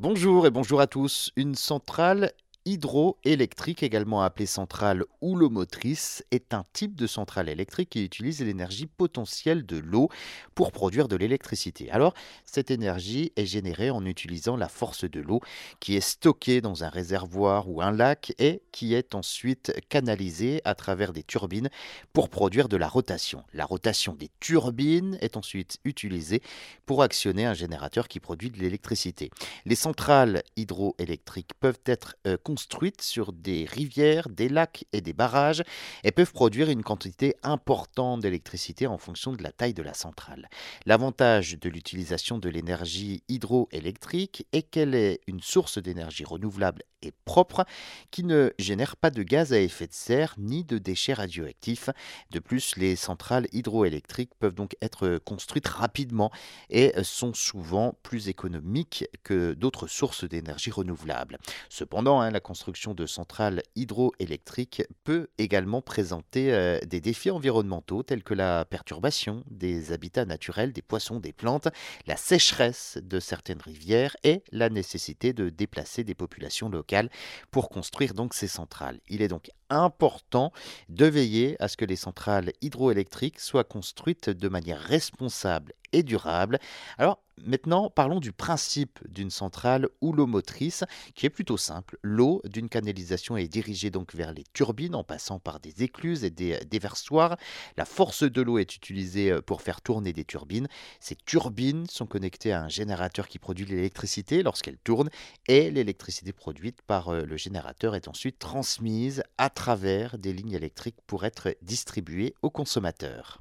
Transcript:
Bonjour et bonjour à tous. Une centrale hydroélectrique, également appelée centrale houlomotrice, est un type de centrale électrique qui utilise l'énergie potentielle de l'eau pour produire de l'électricité. Alors, cette énergie est générée en utilisant la force de l'eau qui est stockée dans un réservoir ou un lac et qui est ensuite canalisée à travers des turbines pour produire de la rotation. La rotation des turbines est ensuite utilisée pour actionner un générateur qui produit de l'électricité. Les centrales hydroélectriques peuvent être euh, construites sur des rivières, des lacs et des barrages et peuvent produire une quantité importante d'électricité en fonction de la taille de la centrale. L'avantage de l'utilisation de l'énergie hydroélectrique est qu'elle est une source d'énergie renouvelable et propre qui ne génère pas de gaz à effet de serre ni de déchets radioactifs. De plus, les centrales hydroélectriques peuvent donc être construites rapidement et sont souvent plus économiques que d'autres sources d'énergie renouvelable. Cependant, hein, la construction de centrales hydroélectriques peut également présenter euh, des défis environnementaux tels que la perturbation des habitats naturels des poissons, des plantes, la sécheresse de certaines rivières et la nécessité de déplacer des populations locales pour construire donc ces centrales. Il est donc important de veiller à ce que les centrales hydroélectriques soient construites de manière responsable et durable. Alors maintenant, parlons du principe d'une centrale houlomotrice qui est plutôt simple. L'eau d'une canalisation est dirigée donc vers les turbines en passant par des écluses et des déversoirs. La force de l'eau est utilisée euh, pour faire tourner des turbines. Ces turbines sont connectées à un générateur qui produit l'électricité lorsqu'elles tournent et l'électricité produite par euh, le générateur est ensuite transmise à travers des lignes électriques pour être distribuée aux consommateurs.